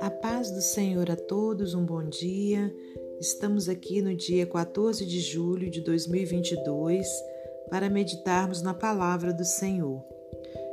A paz do Senhor a todos, um bom dia. Estamos aqui no dia 14 de julho de 2022 para meditarmos na palavra do Senhor.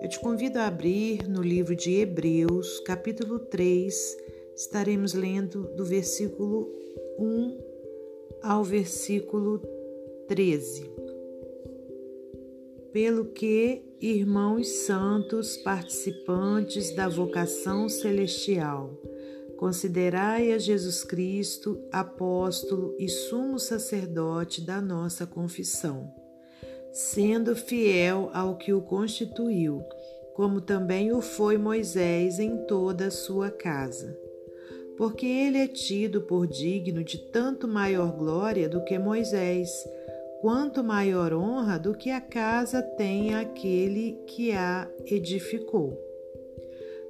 Eu te convido a abrir no livro de Hebreus, capítulo 3. Estaremos lendo do versículo 1 ao versículo 13. Pelo que, irmãos santos, participantes da vocação celestial, considerai a Jesus Cristo, apóstolo e sumo sacerdote da nossa confissão, sendo fiel ao que o constituiu, como também o foi Moisés em toda a sua casa. Porque ele é tido por digno de tanto maior glória do que Moisés, quanto maior honra do que a casa tem aquele que a edificou.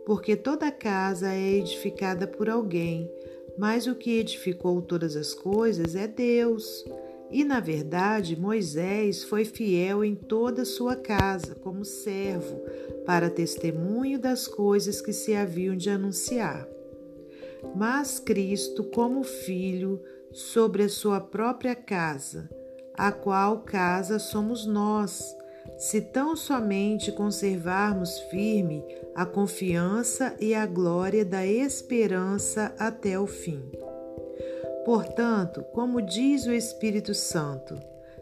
Porque toda casa é edificada por alguém, mas o que edificou todas as coisas é Deus. E, na verdade, Moisés foi fiel em toda sua casa, como servo, para testemunho das coisas que se haviam de anunciar mas Cristo como Filho sobre a sua própria casa, a qual casa somos nós, se tão somente conservarmos firme a confiança e a glória da esperança até o fim. Portanto, como diz o Espírito Santo,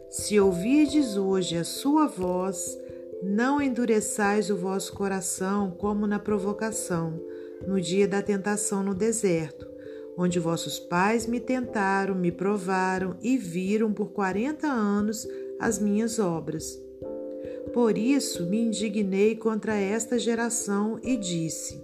se ouvirdes hoje a sua voz, não endureçais o vosso coração como na provocação, no dia da tentação no deserto, onde vossos pais me tentaram, me provaram e viram por quarenta anos as minhas obras. Por isso me indignei contra esta geração e disse: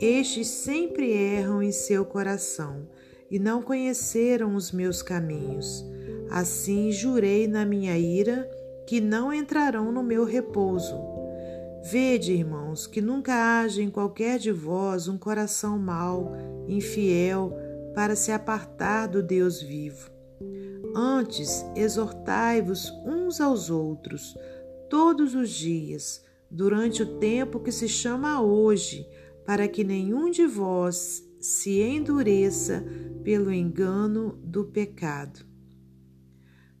Estes sempre erram em seu coração e não conheceram os meus caminhos. Assim jurei na minha ira que não entrarão no meu repouso. Vede, irmãos, que nunca haja em qualquer de vós um coração mau, infiel, para se apartar do Deus vivo. Antes, exortai-vos uns aos outros, todos os dias, durante o tempo que se chama hoje, para que nenhum de vós se endureça pelo engano do pecado.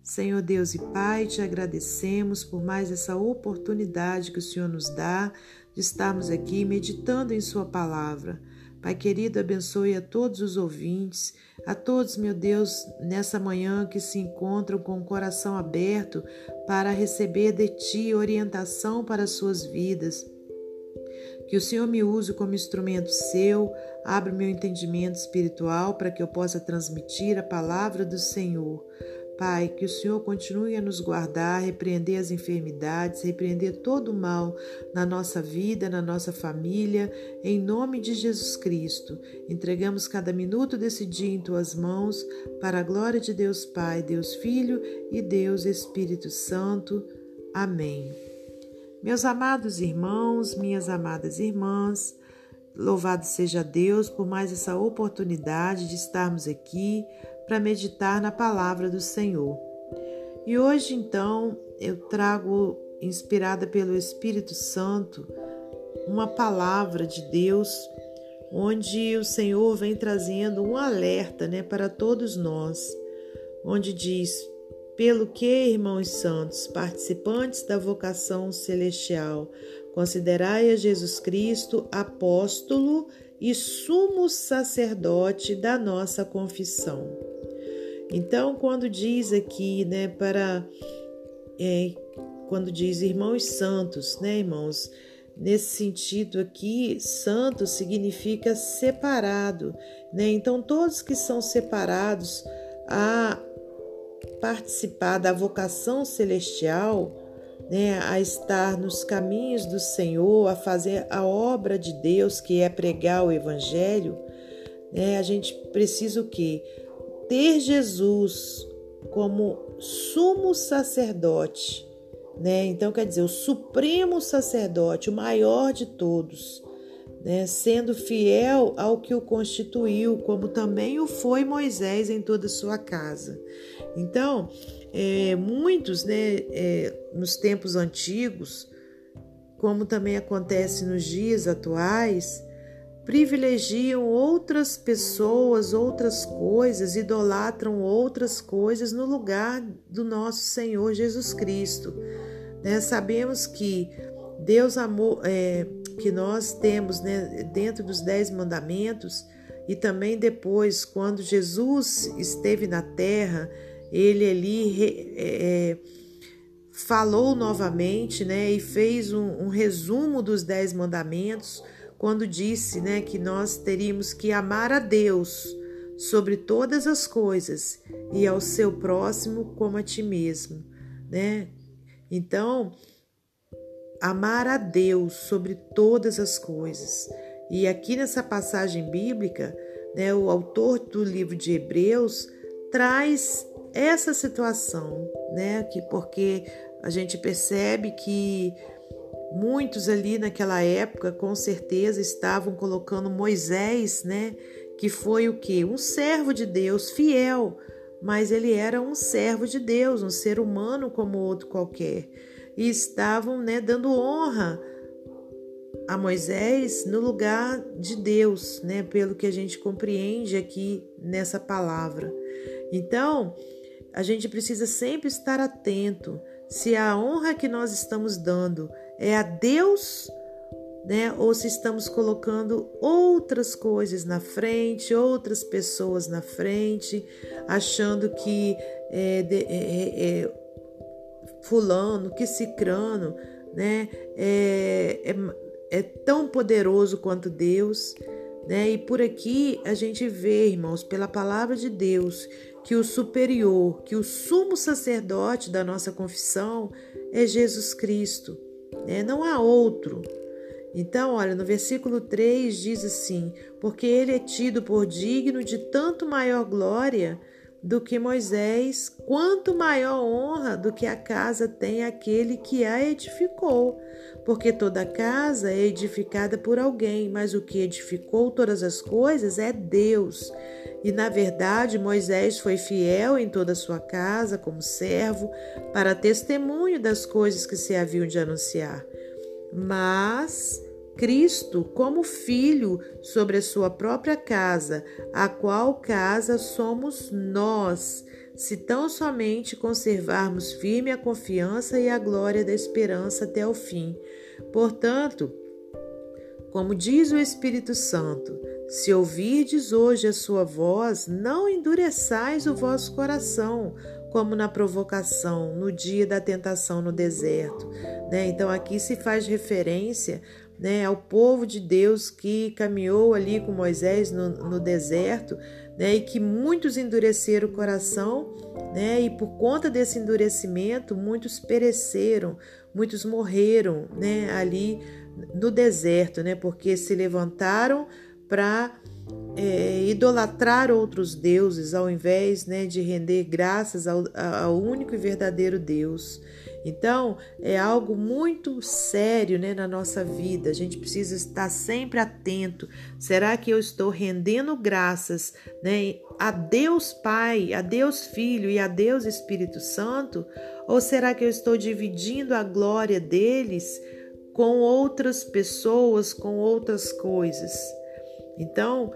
Senhor Deus e Pai, te agradecemos por mais essa oportunidade que o Senhor nos dá de estarmos aqui meditando em Sua palavra. Pai querido, abençoe a todos os ouvintes, a todos, meu Deus, nessa manhã que se encontram com o coração aberto para receber de Ti orientação para as suas vidas. Que o Senhor me use como instrumento seu, abra meu entendimento espiritual para que eu possa transmitir a palavra do Senhor. Pai, que o Senhor continue a nos guardar, repreender as enfermidades, repreender todo o mal na nossa vida, na nossa família, em nome de Jesus Cristo. Entregamos cada minuto desse dia em tuas mãos, para a glória de Deus Pai, Deus Filho e Deus Espírito Santo. Amém. Meus amados irmãos, minhas amadas irmãs, louvado seja Deus por mais essa oportunidade de estarmos aqui para meditar na palavra do Senhor. E hoje, então, eu trago, inspirada pelo Espírito Santo, uma palavra de Deus, onde o Senhor vem trazendo um alerta né, para todos nós, onde diz: Pelo que, irmãos santos, participantes da vocação celestial, considerai a Jesus Cristo apóstolo e sumo sacerdote da nossa confissão então, quando diz aqui, né, para é, quando diz irmãos santos, né, irmãos, nesse sentido aqui, santo significa separado, né? Então, todos que são separados a participar da vocação celestial, né, a estar nos caminhos do Senhor, a fazer a obra de Deus, que é pregar o evangelho, né? A gente precisa o quê? Ter Jesus como sumo sacerdote, né? Então quer dizer, o supremo sacerdote, o maior de todos, né? Sendo fiel ao que o constituiu, como também o foi Moisés em toda a sua casa. Então, é, muitos, né, é, nos tempos antigos, como também acontece nos dias atuais, privilegiam outras pessoas, outras coisas, idolatram outras coisas no lugar do nosso Senhor Jesus Cristo. Né? Sabemos que Deus amou, é, que nós temos né, dentro dos dez mandamentos e também depois, quando Jesus esteve na terra, ele ali é, falou novamente né, e fez um, um resumo dos dez mandamentos quando disse né, que nós teríamos que amar a Deus sobre todas as coisas e ao seu próximo como a ti mesmo. Né? Então, amar a Deus sobre todas as coisas. E aqui nessa passagem bíblica, né, o autor do livro de Hebreus traz essa situação, né, que porque a gente percebe que Muitos ali naquela época, com certeza, estavam colocando Moisés, né? Que foi o que? Um servo de Deus, fiel, mas ele era um servo de Deus, um ser humano como outro qualquer. E estavam, né, dando honra a Moisés no lugar de Deus, né? Pelo que a gente compreende aqui nessa palavra. Então, a gente precisa sempre estar atento se a honra que nós estamos dando é a Deus, né? Ou se estamos colocando outras coisas na frente, outras pessoas na frente, achando que é, é, é, é fulano, que cicrano, né? É, é, é tão poderoso quanto Deus, né? E por aqui a gente vê, irmãos, pela palavra de Deus, que o superior, que o sumo sacerdote da nossa confissão é Jesus Cristo né? não há outro. Então, olha, no versículo 3 diz assim: Porque ele é tido por digno de tanto maior glória do que Moisés, quanto maior honra do que a casa tem aquele que a edificou. Porque toda casa é edificada por alguém, mas o que edificou todas as coisas é Deus. E na verdade, Moisés foi fiel em toda a sua casa, como servo, para testemunho das coisas que se haviam de anunciar. Mas Cristo, como filho sobre a sua própria casa, a qual casa somos nós, se tão somente conservarmos firme a confiança e a glória da esperança até o fim. Portanto, como diz o Espírito Santo, se ouvirdes hoje a sua voz, não endureçais o vosso coração, como na provocação, no dia da tentação no deserto. Né? Então, aqui se faz referência né, ao povo de Deus que caminhou ali com Moisés no, no deserto né, e que muitos endureceram o coração, né, e por conta desse endurecimento, muitos pereceram, muitos morreram né, ali no deserto, né, porque se levantaram para é, idolatrar outros deuses ao invés né, de render graças ao, ao único e verdadeiro Deus. Então, é algo muito sério né, na nossa vida. A gente precisa estar sempre atento. Será que eu estou rendendo graças né, a Deus Pai, a Deus Filho e a Deus Espírito Santo? Ou será que eu estou dividindo a glória deles com outras pessoas, com outras coisas? Então,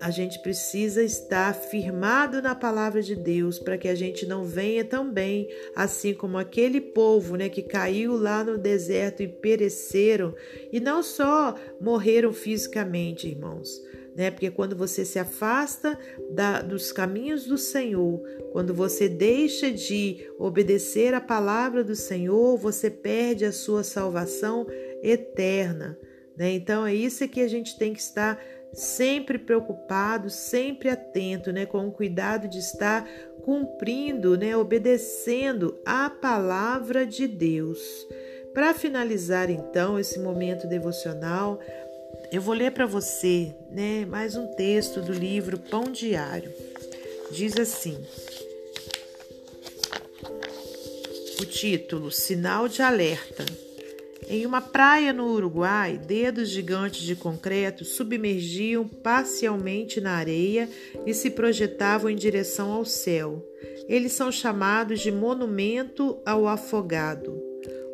a gente precisa estar firmado na palavra de Deus para que a gente não venha também, assim como aquele povo né, que caiu lá no deserto e pereceram, e não só morreram fisicamente, irmãos. Né? Porque quando você se afasta da, dos caminhos do Senhor, quando você deixa de obedecer a palavra do Senhor, você perde a sua salvação eterna. Né? Então é isso que a gente tem que estar sempre preocupado, sempre atento, né, com o cuidado de estar cumprindo, né, obedecendo a palavra de Deus. Para finalizar então esse momento devocional, eu vou ler para você, né, mais um texto do livro Pão Diário. Diz assim: O título Sinal de alerta. Em uma praia no Uruguai, dedos gigantes de concreto submergiam parcialmente na areia e se projetavam em direção ao céu. Eles são chamados de monumento ao afogado.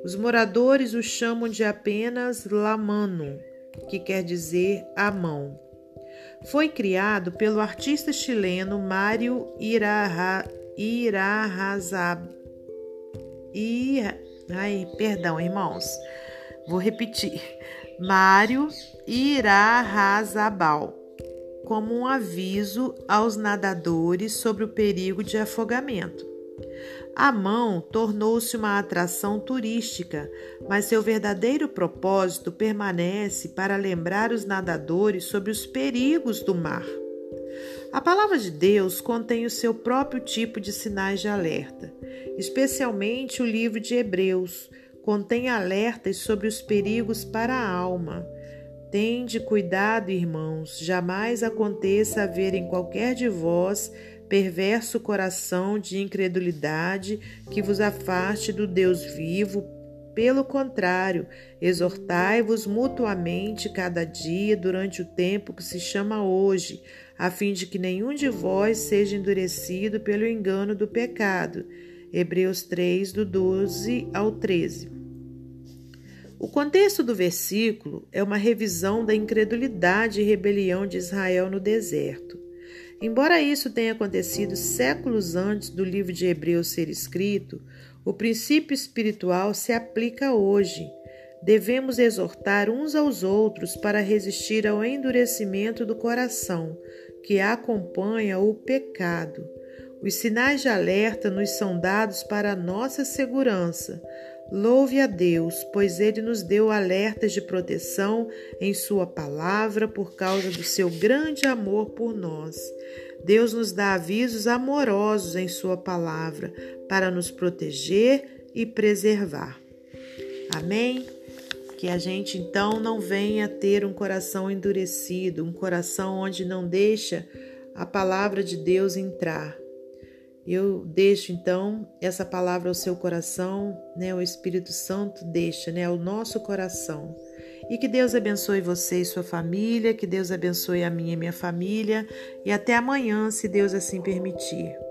Os moradores o chamam de apenas Lamano, que quer dizer a mão. Foi criado pelo artista chileno Mário Irarra, Irarrazab. Ai, perdão, irmãos. Vou repetir. Mário Irarrazabal, como um aviso aos nadadores sobre o perigo de afogamento. A mão tornou-se uma atração turística, mas seu verdadeiro propósito permanece para lembrar os nadadores sobre os perigos do mar. A palavra de Deus contém o seu próprio tipo de sinais de alerta, especialmente o livro de Hebreus contém alertas sobre os perigos para a alma. Tende cuidado, irmãos, jamais aconteça haver em qualquer de vós perverso coração de incredulidade que vos afaste do Deus vivo. Pelo contrário, exortai-vos mutuamente cada dia durante o tempo que se chama hoje, a fim de que nenhum de vós seja endurecido pelo engano do pecado. Hebreus 3, do 12 ao 13. O contexto do versículo é uma revisão da incredulidade e rebelião de Israel no deserto. Embora isso tenha acontecido séculos antes do livro de Hebreus ser escrito, o princípio espiritual se aplica hoje. Devemos exortar uns aos outros para resistir ao endurecimento do coração, que acompanha o pecado. Os sinais de alerta nos são dados para a nossa segurança, Louve a Deus, pois Ele nos deu alertas de proteção em Sua palavra por causa do seu grande amor por nós. Deus nos dá avisos amorosos em Sua palavra para nos proteger e preservar. Amém? Que a gente então não venha ter um coração endurecido, um coração onde não deixa a palavra de Deus entrar eu deixo então essa palavra ao seu coração, né? O Espírito Santo deixa, né, ao nosso coração. E que Deus abençoe você e sua família, que Deus abençoe a minha e minha família, e até amanhã, se Deus assim permitir.